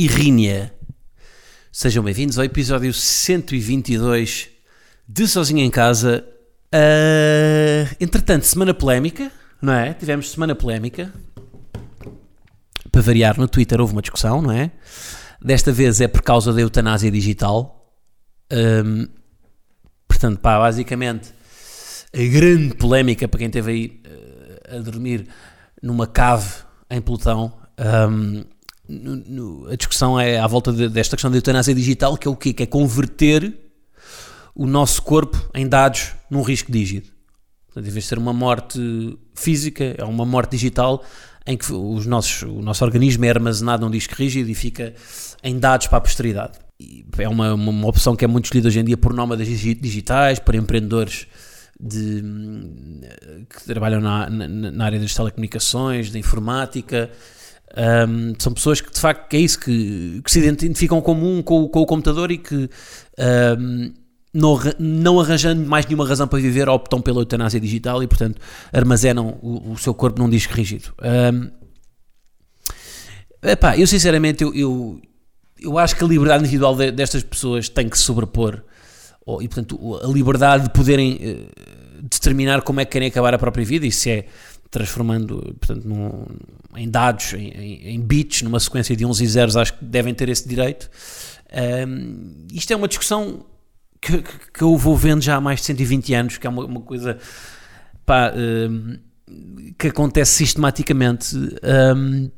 irrínia? Sejam bem-vindos ao episódio 122 de Sozinho em Casa. Ah, entretanto, semana polémica, não é? Tivemos semana polémica. Para variar, no Twitter houve uma discussão, não é? Desta vez é por causa da eutanásia digital. Ahm, portanto, pá, basicamente, a grande polémica para quem esteve aí eh, a dormir numa cave em Plutão. ahm, no- no- a discussão é à volta de- desta questão da eutanásia digital, que é o quê? Que é converter o nosso corpo em dados num risco dígito. Portanto, em vez de ser uma morte física, é uma morte digital em que os nossos, o nosso organismo é armazenado num disco rígido e fica em dados para a posteridade. E é uma, uma, uma opção que é muito escolhida hoje em dia por nómadas digi- digitais, por empreendedores de, que trabalham na, na, na área das telecomunicações, da informática. Hum, são pessoas que de facto é isso que, que se identificam como um com, com o computador e que hum, não, não arranjando mais nenhuma razão para viver optam pela eutanásia digital e portanto armazenam o, o seu corpo num disco rígido. Hum, epá, eu sinceramente eu, eu, eu acho que a liberdade individual de- destas pessoas tem que se sobrepor ou- e portanto a liberdade de poderem eh, determinar como é que querem acabar a própria vida e se é transformando portanto, num- em dados, em, em, bits, numa sequência de 11 e zeros, acho que devem ter esse direito. Ahm, isto é uma discussão que, que- que eu vou vendo já há mais de 120 anos, que é uma, uma coisa pá, ahm, que acontece sistematicamente. Ahm,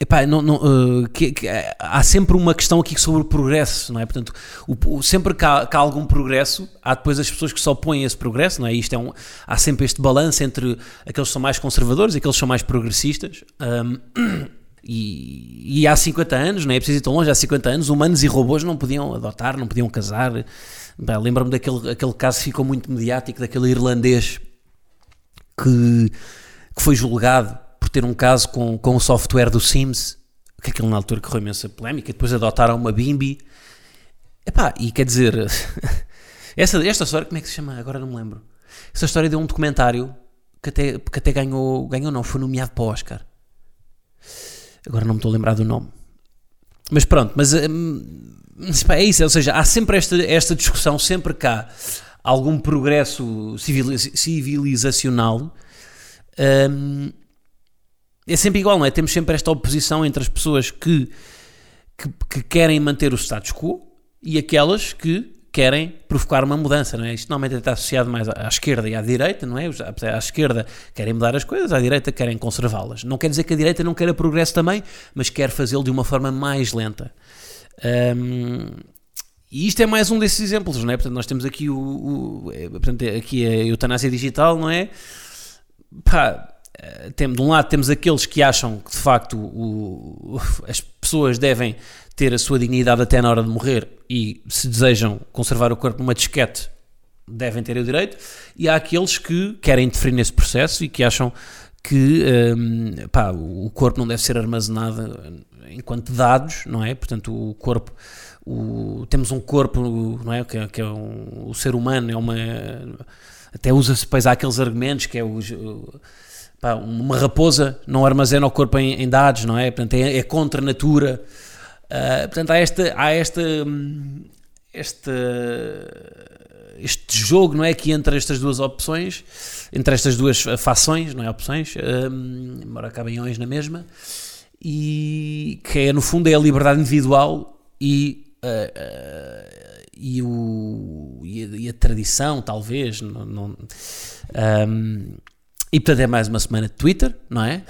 Epá, não, não, uh, que- que, eh, há sempre uma questão aqui sobre o progresso, não é? Portanto, o- o- sempre que há, que há algum progresso, há depois as pessoas que se opõem esse progresso, não é? Isto é um, há sempre este balanço entre aqueles que são mais conservadores e aqueles que são mais progressistas. Um, e, e há 50 anos, não é preciso ir tão longe, há 50 anos, humanos e robôs não podiam adotar, não podiam casar. Lembro-me daquele aquele caso que ficou muito mediático, daquele irlandês que, que foi julgado por ter um caso com, com o software do Sims, que aquilo na altura correu imensa polémica, depois adotaram uma Bimbi. Epá, e quer dizer, essa, esta história, como é que se chama? Agora não me lembro. Essa história deu um documentário que até, que até ganhou, ganhou não, foi nomeado para o Oscar. Agora não me estou a lembrar do nome. Mas pronto, mas hum, é isso, ou seja, há sempre esta, esta discussão, sempre há algum progresso civiliz- civilizacional, hum, é sempre igual, não é? Temos sempre esta oposição entre as pessoas que, que, que querem manter o status quo e aquelas que querem provocar uma mudança, não é? Isto normalmente está associado mais à, esquerda e à direita, não é? À esquerda querem mudar as coisas, à direita querem conservá-las. Não quer dizer que a direita não queira progresso também, mas quer fazê-lo de uma forma mais lenta. Hum, e isto é mais um desses exemplos, não é? Portanto, nós temos aqui o, o- é, portanto, é- aqui a eutanásia digital, não é? Pá, tem, de um lado temos aqueles que acham que de facto o- as pessoas devem ter a sua dignidade até na hora de morrer e se desejam conservar o corpo numa disquete devem ter o direito e há aqueles que querem interferir nesse processo e que acham que hum, pá, o corpo não deve ser armazenado enquanto dados, não é? Portanto, o corpo, o- temos um corpo, não é? Que, é- que é um- o ser humano é uma. Até usa-se depois há aqueles argumentos que é os. o- pá, uma raposa não armazena o corpo em, em dados, não é? Portanto, é, é contra a natura. Ah, portanto, há esta. Há esta hum, esta este jogo, não é? Que entre estas duas opções, entre estas duas fações, não é? Opções, hum, embora na mesma, e que é, no fundo, é a liberdade individual e. ah, ah, e, o, e, a, e a tradição, talvez, não, não- hum, e portanto é mais uma semana de Twitter, não é?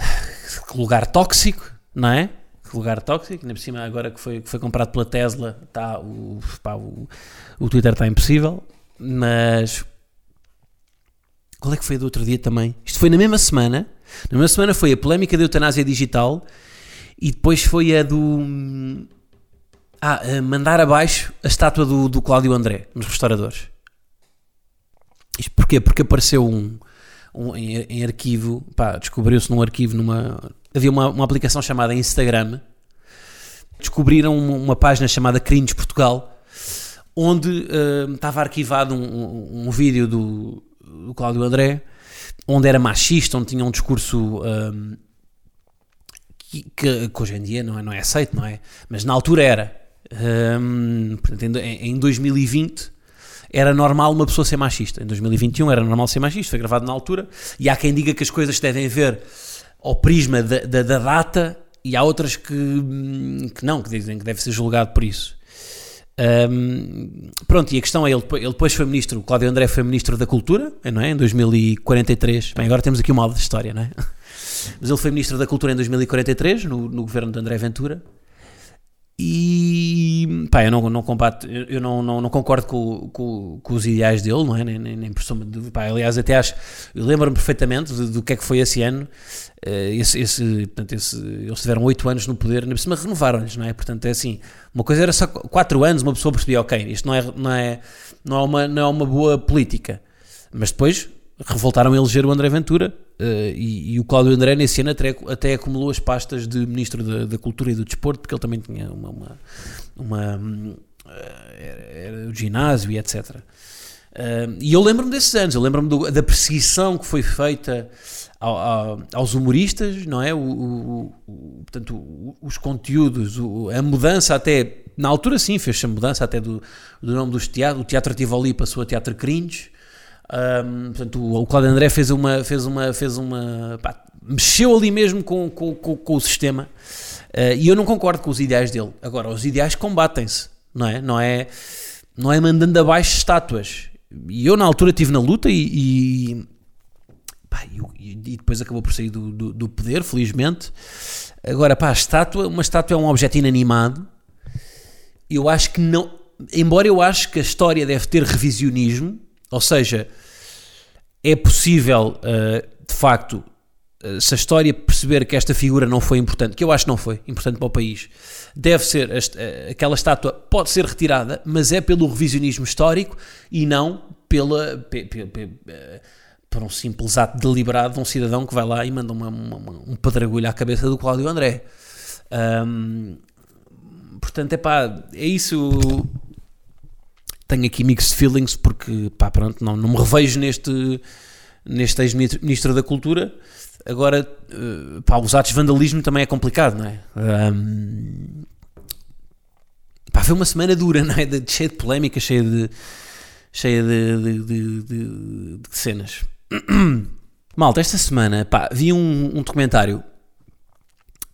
Que lugar tóxico, não é? Que lugar tóxico, ainda por cima agora que foi, que foi comprado pela Tesla, tá, o, pá, o, o Twitter está impossível, mas qual é que foi do outro dia também? Isto foi na mesma semana, na mesma semana foi a polémica da eutanásia digital e depois foi a do Ah, uh, mandar abaixo a estátua do, do Cláudio André nos restauradores. Isto porquê? Porque apareceu um, um em, em, arquivo, pá, descobriu-se num arquivo, numa. Havia uma, uma aplicação chamada Instagram. Descobriram uma, uma página chamada Cringe Portugal, onde uh, estava arquivado um, um, um vídeo do, do Cláudio André, onde era machista, onde tinha um discurso. Um, que, que, que, hoje em dia não é, não é aceito, não é? Mas na altura era. Um, portanto, em, em 2020 era normal uma pessoa ser machista. Em 2021 era normal ser machista, foi gravado na altura. E há quem diga que as coisas devem ver ao prisma da, da, da data, e há outras que, que não, que dizem que deve ser julgado por isso. Um, pronto, e a questão é: ele, ele depois foi ministro, o Cláudio André foi ministro da Cultura, não é? Em 2043. Bem, agora temos aqui uma aula de história, não é? Mas ele foi ministro da Cultura em 2043, no, no governo de André Ventura. E pá, eu não, não combato, eu não, não, não concordo com, com, com, os ideais dele, não é? Nem, nem, nem por soma de, pá, aliás, até acho, eu lembro-me perfeitamente do, que é que foi esse ano. Uh, esse, esse, portanto, esse, eles tiveram oito anos no poder, na cima renovaram-lhes, não é? Portanto, é assim, uma coisa era só quatro anos, uma pessoa percebia, ok, isto não é, não é, não é, uma, não é uma boa política, mas depois revoltaram a eleger o André Ventura uh, e, e, o Cláudio André nesse ano até, até acumulou as pastas de Ministro da, da, Cultura e do Desporto, porque ele também tinha uma, uma, uma uh, era, era, o ginásio e etc. Uh, eh, e eu lembro-me desses anos, eu lembro-me da perseguição que foi feita ao, ao, aos humoristas, não é? O, o, o portanto, os conteúdos, a mudança até, na altura sim, fez-se a mudança até do, do nome dos teatros, o Teatro Tivoli passou a Teatro Cringe, um, portanto, o, o Cláudio André fez uma. Fez uma, fez uma pá, mexeu ali mesmo com, com, com, com o sistema uh, e eu não concordo com os ideais dele. Agora, os ideais combatem-se, não é? Não é, não é mandando abaixo estátuas. E eu, na altura, estive na luta e. e, pá, e, depois acabou por sair do, do, do, poder, felizmente. Agora, pá, a estátua, uma estátua é um objeto inanimado. Eu acho que não. Embora eu acho que a história deve ter revisionismo, ou seja, é possível, uh, de facto, uh, se a história perceber que esta figura não foi importante, que eu acho que não foi importante para o país, deve ser, uh, aquela estátua pode ser retirada, mas é pelo revisionismo histórico e não pela, pe, pe, pe, por um simples ato deliberado de um cidadão que vai lá e manda uma, uma, um pedregulho à cabeça do Cláudio André. Portanto, é pá, é isso tenho aqui mixed feelings porque, pá, pronto, não, não me revejo neste, neste ex-ministro da Cultura. Agora, uh, pá, os atos de vandalismo também é complicado, não é? Um, pá, foi uma semana dura, não é? De, cheia de polémica, cheia de, cheia de, de, de, de, de cenas. Malta, esta semana, pá, vi um, um documentário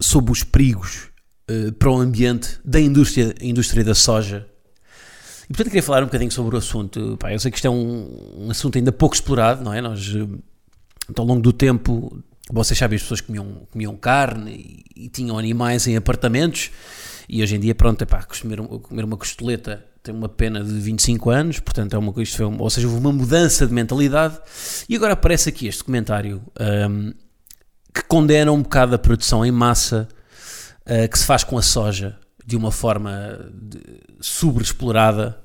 sobre os perigos uh, para o ambiente da indústria, indústria da soja e portanto queria falar um bocadinho sobre o assunto. Pá, eu sei que isto é um, um assunto ainda pouco explorado, não é? Nós, eh, ao longo do tempo, vocês sabem, as pessoas comiam, comiam carne e, e tinham animais em apartamentos. E hoje em dia, pronto, é pá, comer, comer uma costeleta tem uma pena de 25 anos, portanto é uma coisa, foi, ou seja, houve uma mudança de mentalidade. E agora aparece aqui este comentário um, que condena um bocado a produção em massa uh, que se faz com a soja de uma forma sobreexplorada.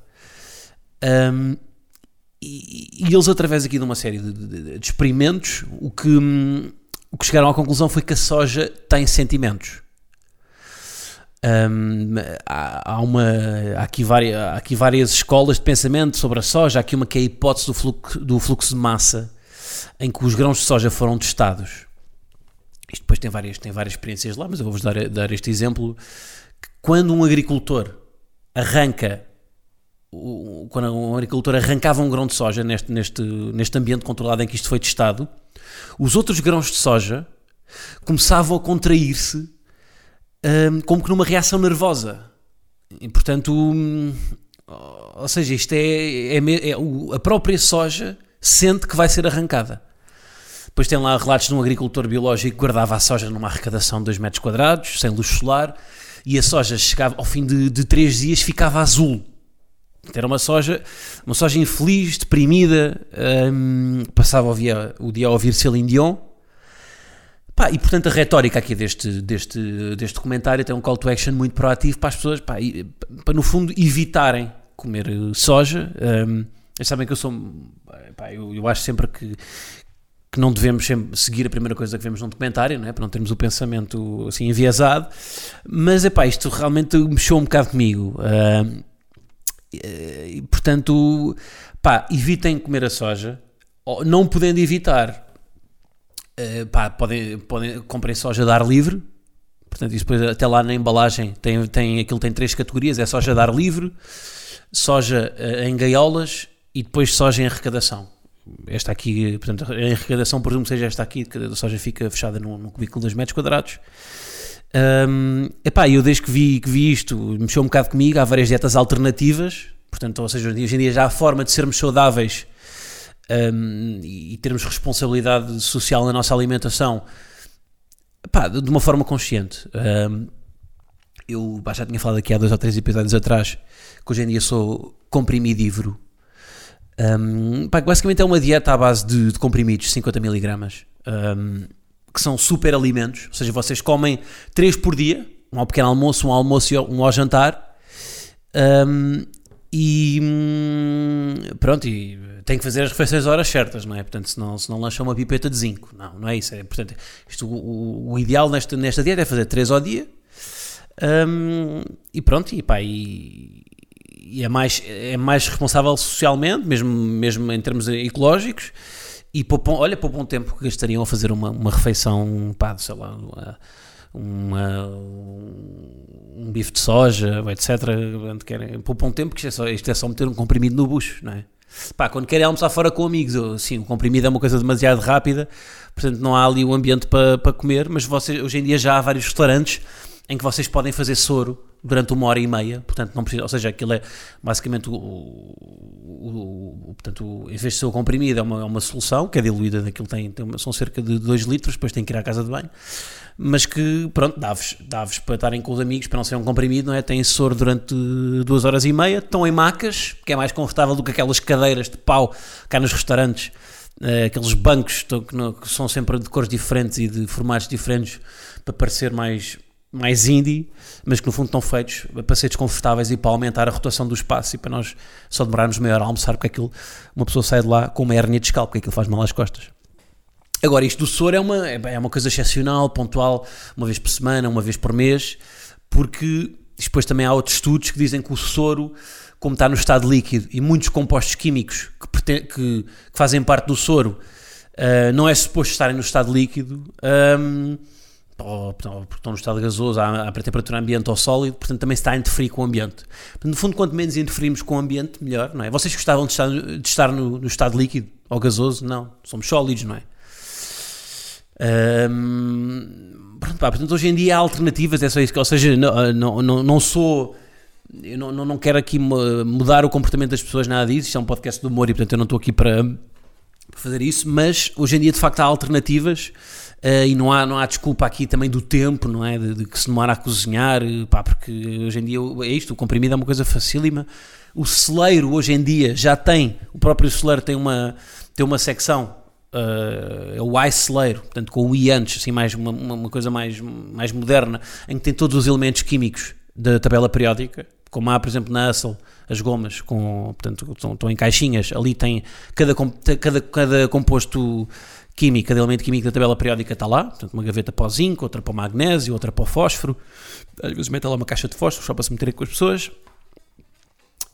Um, e, e, eles, através aqui de uma série de, de, de experimentos, o que, o que chegaram à conclusão foi que a soja tem sentimentos. Um, há, há, uma, há, aqui várias, há aqui várias escolas de pensamento sobre a soja. Há aqui uma que é a hipótese do fluxo, do fluxo de massa, em que os grãos de soja foram testados. Isto depois tem várias, tem várias experiências lá, mas eu vou-vos dar, dar este exemplo quando um agricultor arranca quando um agricultor arrancava um grão de soja neste, neste, neste ambiente controlado em que isto foi testado, os outros grãos de soja começavam a contrair-se um, como que numa reação nervosa. E, portanto, um, ou seja, isto é, é, é, a própria soja sente que vai ser arrancada. Depois tem lá relatos de um agricultor biológico que guardava a soja numa arrecadação de 2 metros quadrados, sem luz solar, e a soja chegava ao fim de, de três dias ficava azul. Era uma soja, uma soja infeliz, deprimida, um, passava o dia, o dia a ouvir Celine Dion. Pá, e portanto a retórica aqui deste, deste, deste documentário tem um call to action muito proativo para as pessoas, pá, e, para no fundo evitarem comer soja. Um, eles sabem que eu sou. Pá, eu, eu acho sempre que, que não devemos seguir a primeira coisa que vemos num documentário, não é? para não termos o pensamento assim enviesado, mas epá, isto realmente mexeu um bocado comigo. Uh, e, portanto, pá, evitem comer a soja, não podendo evitar, uh, pá, podem, podem, comprem soja de ar livre, portanto, isso depois até lá na embalagem tem, tem, aquilo tem três categorias, é soja de ar livre, soja uh, em gaiolas e depois soja em arrecadação. Esta aqui, portanto, a arrecadação presumo que seja esta aqui, a soja fica fechada num, num cubículo de 2 metros quadrados. Um, epá, eu desde que vi, que vi isto, mexeu um bocado comigo, há várias dietas alternativas, portanto, ou seja, hoje em dia já há forma de sermos saudáveis um, e termos responsabilidade social na nossa alimentação, epá, de uma forma consciente. Um, eu já tinha falado aqui há dois ou três episódios atrás que hoje em dia sou comprimidívoro. Um, pá, basicamente é uma dieta à base de, de comprimidos, 50 miligramas. Um, que são super alimentos, ou seja, vocês comem 3 por dia, um ao pequeno almoço, um ao almoço e um ao jantar, um, e hum, pronto, e tem que fazer as refeições horas certas, não é? Portanto, se não, se não lancha uma pipeta de zinco, não, não é isso. É, portanto, isto, o, o ideal nesta, nesta dieta é fazer 3 ao dia, um, e pronto, e pá, e, e, é, mais, é mais responsável socialmente, mesmo, mesmo em termos ecológicos, e poupam, olha, poupam tempo que gastariam a fazer uma, uma refeição, pá, sei lá, uma, uma, um bife de soja, etc. Querem, poupam tempo, que isto é, só, isto é só meter um comprimido no bucho, não é? Pá, quando querem almoçar fora com amigos, eu, sim, o comprimido é uma coisa demasiado rápida, portanto não há ali o ambiente para, para comer, mas vocês, hoje em dia já há vários restaurantes em que vocês podem fazer soro durante uma hora e meia, portanto não precisa, ou seja, aquilo é basicamente o, o, o portanto, em vez de ser o comprimido é uma, é uma solução que é diluída daquilo tem, tem uma, são cerca de 2 litros, depois tem que ir à casa de banho, mas que pronto, dá-vos dá para estarem com os amigos, para não ser um comprimido, não é? Tem soro durante duas horas e meia, estão em macas, que é mais confortável do que aquelas cadeiras de pau cá nos restaurantes, uh, aqueles bancos que são sempre de cores diferentes e de formatos diferentes para parecer mais mais indie, mas que no fundo estão feitos para ser desconfortáveis e para aumentar a rotação do espaço e para nós só demorarmos meia hora a almoçar, porque aquilo, uma pessoa sai de lá com uma hérnia discal, porque aquilo faz mal às costas. Agora, isto do soro é uma, é uma coisa excepcional, pontual, uma vez por semana, uma vez por mês, porque depois também há outros estudos que dizem que o soro, como está no estado líquido, e muitos compostos químicos que, que, que fazem parte do soro, uh, não é suposto estarem no estado líquido. Um, ou, porque estão no estado gasoso, à, temperatura ambiente ou sólido, portanto também se está a interferir com o ambiente. Portanto, no fundo, quanto menos interferimos com o ambiente, melhor, não é? Vocês gostavam de estar, de estar no, no, estado líquido ou gasoso? Não, somos sólidos, não é? Pronto, pá, portanto, hoje em dia há alternativas, é só isso, ou seja, não, não, não, não sou eu não, não, quero aqui mudar o comportamento das pessoas, nada disso. Isto é um podcast de humor e, portanto, eu não estou aqui para fazer isso. Mas hoje em dia, de facto, há alternativas Uh, e não há, não há desculpa aqui também do tempo, não é? De, de que se demora a cozinhar, pá, porque hoje em dia é isto, o comprimido é uma coisa facílima. O celeiro hoje em dia já tem, o próprio celeiro tem uma, tem uma secção, uh, é o celeiro, portanto com o i antes, assim, mais, uma, uma coisa mais, mais moderna, em que tem todos os elementos químicos da tabela periódica, como há, por exemplo, na Assel, as gomas, com, portanto, estão, estão em caixinhas, ali tem cada, cada, cada composto química, cada elemento químico da tabela periódica está lá, portanto uma gaveta para o zinco, outra para o magnésio, outra para o fósforo, às vezes mete lá uma caixa de fósforo só para se meterem com as pessoas.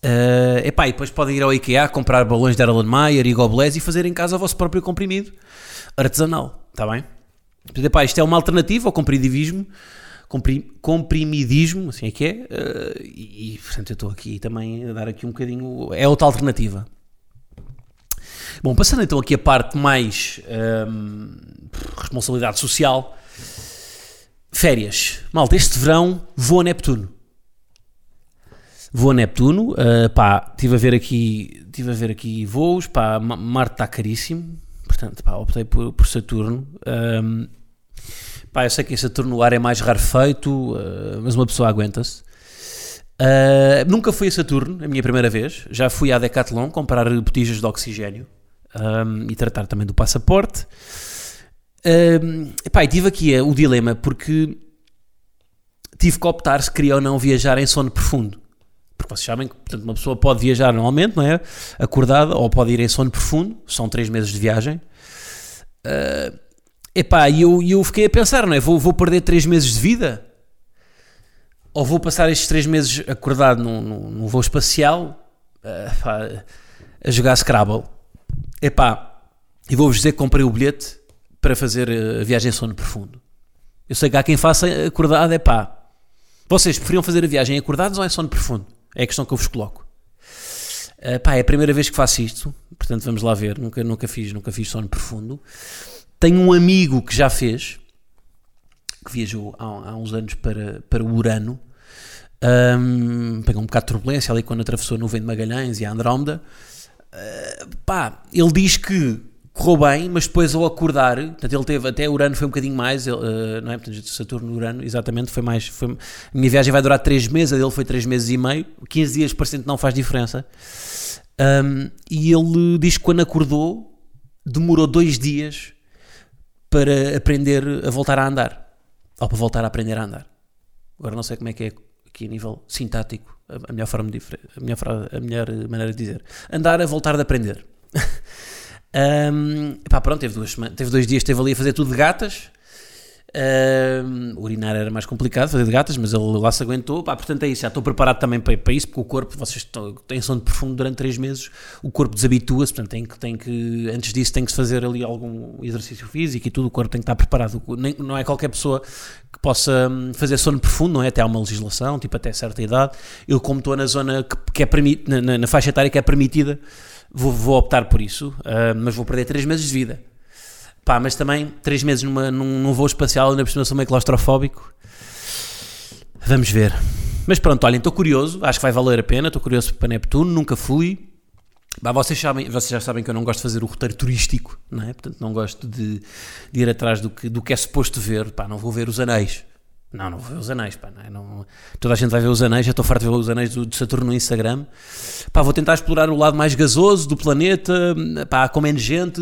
Uh, epá, e depois podem ir ao IKEA, comprar balões de Erlenmeyer e Gobelés e fazer em casa o vosso próprio comprimido artesanal, está bem? epá, isto é uma alternativa ao comprimidivismo, comprim, comprimidismo, assim é que é, uh, e, e portanto eu estou aqui também a dar aqui um bocadinho, é outra alternativa. Bom, passando então aqui a parte mais hum, responsabilidade social. Férias. Malta, este verão vou a Neptuno. Vou a Neptuno, uh, pá, estive a ver aqui, tive a ver aqui voos, pá, Marte está caríssimo, portanto, pá, optei por, por Saturno. Um, pá, eu sei que em Saturno o ar é mais rarefeito, uh, mas uma pessoa aguenta-se. Uh, nunca fui a Saturno, a minha primeira vez. Já fui à Decathlon comprar botijas de oxigênio um, e tratar também do passaporte. Um, epá, e tive aqui o dilema porque tive que optar se queria ou não viajar em sono profundo. Porque vocês sabem que portanto, uma pessoa pode viajar normalmente, não é? Acordada, ou pode ir em sono profundo, são três meses de viagem. Uh, epá, e eu, eu fiquei a pensar, não é? Vou, vou perder três meses de vida? Ou vou passar estes três meses acordado num, num, num voo espacial uh, a jogar Scrabble? Epá, e vou-vos dizer que comprei o bilhete para fazer a viagem em sono profundo. Eu sei que há quem faça acordado, é pá. Vocês preferiam fazer a viagem acordados ou em sono profundo? É a questão que eu vos coloco. Uh, pá, é a primeira vez que faço isto, portanto vamos lá ver. Nunca, nunca fiz, nunca fiz sono profundo. Tenho um amigo que já fez, que viajou há, há uns anos para, para o Urano. Um, pegou um bocado de turbulência ali quando atravessou a nuvem de Magalhães e a Andrómeda. Uh, pá, ele diz que correu bem, mas depois ao acordar, portanto, ele teve até Urano foi um bocadinho mais, ele, uh, não é? Portanto, Saturno Urano, exatamente, foi mais. Foi, a minha viagem vai durar 3 meses, a dele foi 3 meses e meio, 15 dias parecendo não faz diferença. Um, e ele diz que quando acordou, demorou 2 dias para aprender a voltar a andar, ou para voltar a aprender a andar. Agora não sei como é que é aqui a nível sintático, a melhor forma de, a melhor, a melhor maneira de dizer. Andar a voltar a aprender. Um, pá, pronto, teve, duas, teve dois dias, esteve ali a fazer tudo de gatas. Um, urinar era mais complicado, fazer de gatas, mas ele lá se aguentou. Pá, portanto, é isso. Já estou preparado também para, para isso, porque o corpo, vocês estão, têm sono profundo durante 3 meses, o corpo desabitua-se. Portanto, tem que, tem que, antes disso, tem que se fazer ali algum exercício físico e tudo. O corpo tem que estar preparado. Nem, não é qualquer pessoa que possa hum, fazer sono profundo, não é? Até há uma legislação, tipo até certa idade. Eu, como estou na zona que, que é permitida, na, na faixa etária que é permitida vou, vou optar por isso, uh, mas vou perder 3 meses de vida. Pá, mas também 3 meses numa, num, num voo espacial, ainda por cima sou meio claustrofóbico. Vamos ver. Mas pronto, olhem, estou curioso, acho que vai valer a pena, estou curioso para Neptuno, nunca fui. Bah, vocês, sabem, vocês já sabem que eu não gosto de fazer o roteiro turístico, não é? Portanto, não gosto de, de ir atrás do que, do que é suposto ver. Pá, não vou ver os anéis, não, não vou ver os anéis, pá, não, é? não toda a gente vai ver os anéis, já estou farto de ver os anéis do, Saturno no Instagram. Pá, vou tentar explorar o lado mais gasoso do planeta, pá, com menos gente,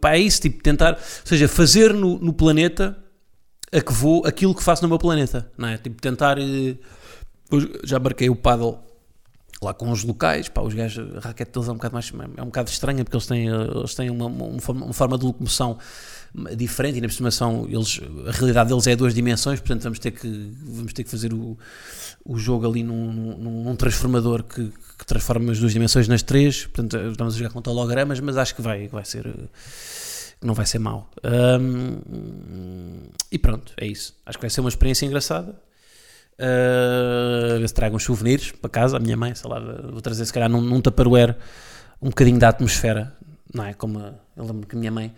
pá, é isso, tipo, tentar, ou seja, fazer no, no planeta a que vou aquilo que faço no meu planeta, não é? Tipo, tentar, eh, já marquei o paddle lá com os locais, pá, os gajos, a raquete deles é um bocado mais, é um bocado estranha porque eles têm, eles têm uma, uma, uma forma de locomoção diferente e na estimação eles, a realidade deles é duas dimensões, portanto vamos ter que, vamos ter que fazer o, o jogo ali num, num, num transformador que, que, transforma as duas dimensões nas três, portanto estamos a jogar com hologramas, mas acho que vai, vai ser não vai ser mau. Um, e pronto, é isso. Acho que vai ser uma experiência engraçada. Uh, ver se trago uns souvenirs para casa, a minha mãe, sei lá, vou trazer se calhar num, num tupperware um bocadinho da atmosfera, não é? Como eu lembro que a minha mãe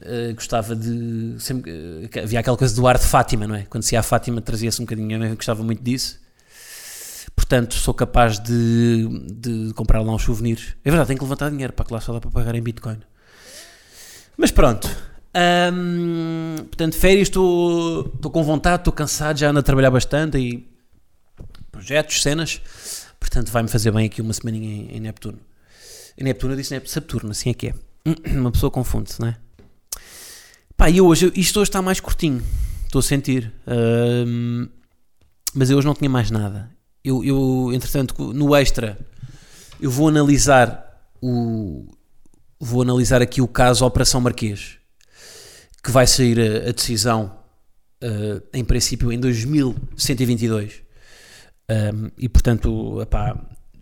Uh, gostava de. Sempre, havia aquela coisa do ar de Fátima, não é? Quando se ia a Fátima trazia-se um bocadinho, eu gostava muito disso. Portanto, sou capaz de, de comprar lá uns souvenirs. É verdade, tenho que levantar dinheiro para que lá só dá para pagar em Bitcoin. Mas pronto. Um, portanto, férias, estou com vontade, estou cansado, já ando a trabalhar bastante e projetos, cenas. Portanto, vai-me fazer bem aqui uma semaninha em, em Neptuno. Em Neptuno, eu disse Neptuno, Saturno, assim é que é. Uma pessoa confunde-se, não é? Pá, e hoje, isto hoje está mais curtinho, estou a sentir. Um, mas eu hoje não tinha mais nada. Eu, eu, entretanto, no extra, eu vou analisar o. Vou analisar aqui o caso Operação Marquês, que vai sair a, a decisão, uh, em princípio, em 2122. Um, e portanto, epá,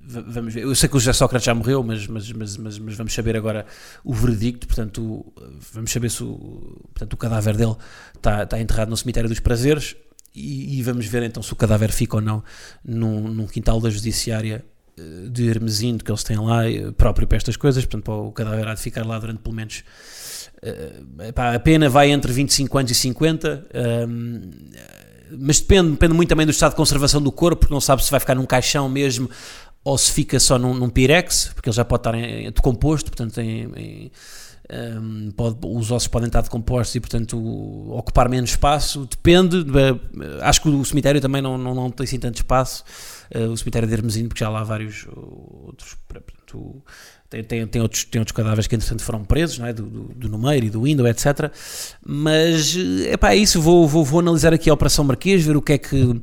vamos ver. Eu sei que o José Sócrates já morreu, mas, mas, mas, mas, mas vamos saber agora o veredicto. Portanto, vamos saber se o, portanto, o cadáver dele está, está enterrado no cemitério dos prazeres e, e, vamos ver então se o cadáver fica ou não num, num quintal da judiciária eh, de Hermesinde que eles têm lá, eh, próprio para estas coisas. Portanto, o cadáver há de ficar lá durante pelo menos. Uh, epá, a pena vai entre 25 anos e 50. Um, mas depende, depende muito também do estado de conservação do corpo, porque não sabe se vai ficar num caixão mesmo ou se fica só num, num Pirex, porque ele já pode estar em, decomposto, portanto em, em, um, pode, os ossos podem estar decompostos e, portanto, ocupar menos espaço. Depende, acho que o cemitério também não, não, não tem assim tanto espaço. Uh, o cemitério de Hermesino, porque já lá há vários outros. Portanto, tem, tem, tem, outros, tem outros cadáveres que entretanto foram presos, não é? do, do, do Numeiro e do Window, etc. Mas é isso, vou, vou, vou analisar aqui a Operação Marquês, ver o que é que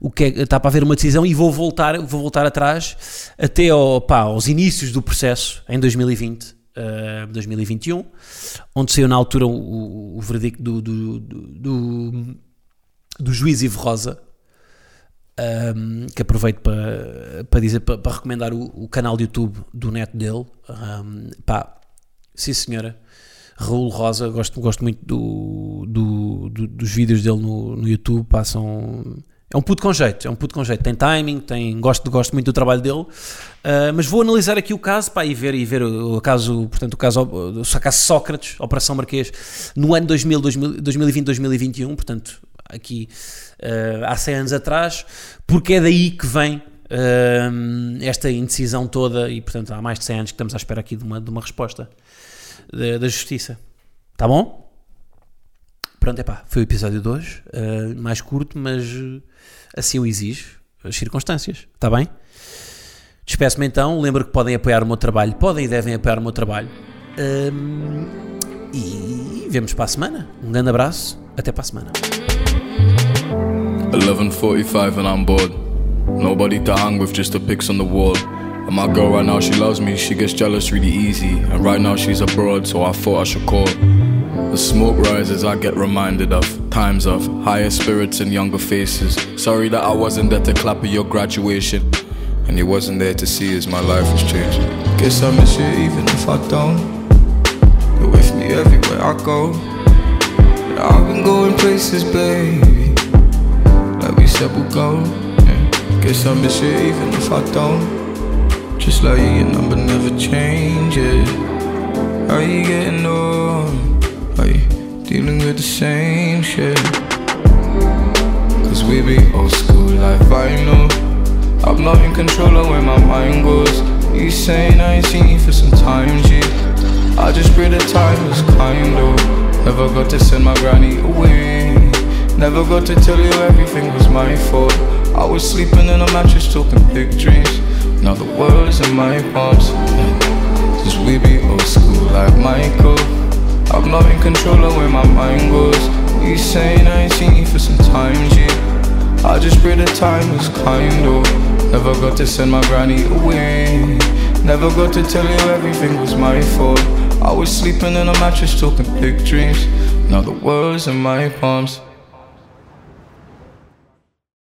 o que é, está para haver uma decisão e vou voltar, vou voltar atrás até ao, pá, aos inícios do processo em 2020, uh, 2021, onde saiu na altura o, o verdicto do, do, do, do, juiz Ivo Rosa, um, que aproveito para, para dizer, para, para recomendar o, o, canal de YouTube do neto dele. Um, pá, sim senhora. Raul Rosa, gosto, gosto muito do, do, do, dos vídeos dele no, no YouTube, passam. É um puto com jeito, é um puto com jeito. Tem timing, tem, gosto, gosto muito do trabalho dele. Uh, mas vou analisar aqui o caso pá, e ver, e ver o caso, portanto, o caso, o caso Sócrates, Operação Marquês, no ano 2000, 2020, 2021, portanto, aqui uh, há 100 anos atrás, porque é daí que vem uh, esta indecisão toda e, portanto, há mais de 100 anos que estamos à espera aqui de uma, de uma resposta da, da justiça. Tá bom? Pronto, é pá, foi o episódio 2, uh, eh, mais curto, mas assim o exige as circunstâncias, está bem? Despeço-me então, lembro que podem apoiar o meu trabalho, podem e devem apoiar o meu trabalho. Um, e vemos para a semana. Um grande abraço, até para a semana. 11.45 and I'm bored. Nobody to hang with, just the pics on the wall. And my girl right now, she loves me, she gets jealous really easy. And right now she's abroad, so I thought I should call. The smoke rises, I get reminded of times of higher spirits and younger faces. Sorry that I wasn't there to clap at your graduation. And you wasn't there to see as my life has changed. Guess I miss you even if I don't. You're with me everywhere I go. And I've been going places, baby Like we said we'll go. Guess I miss you even if I don't. Just like your number never changes. How you getting on? Dealing with the same shit? Cause we be old school like vinyl. I'm not in control of where my mind goes. You saying I ain't seen you for some time, G. I just pray the time was kind of. Never got to send my granny away. Never got to tell you everything was my fault. I was sleeping in a mattress talking big dreams. Now the world's in my palms. Cause we be old school like Michael. I'm not in control of where my mind goes. You saying I ain't seen you for some time, G. I just pray the time was kind of. Never got to send my granny away. Never got to tell you everything was my fault. I was sleeping in a mattress talking big dreams. Now the world's in my palms.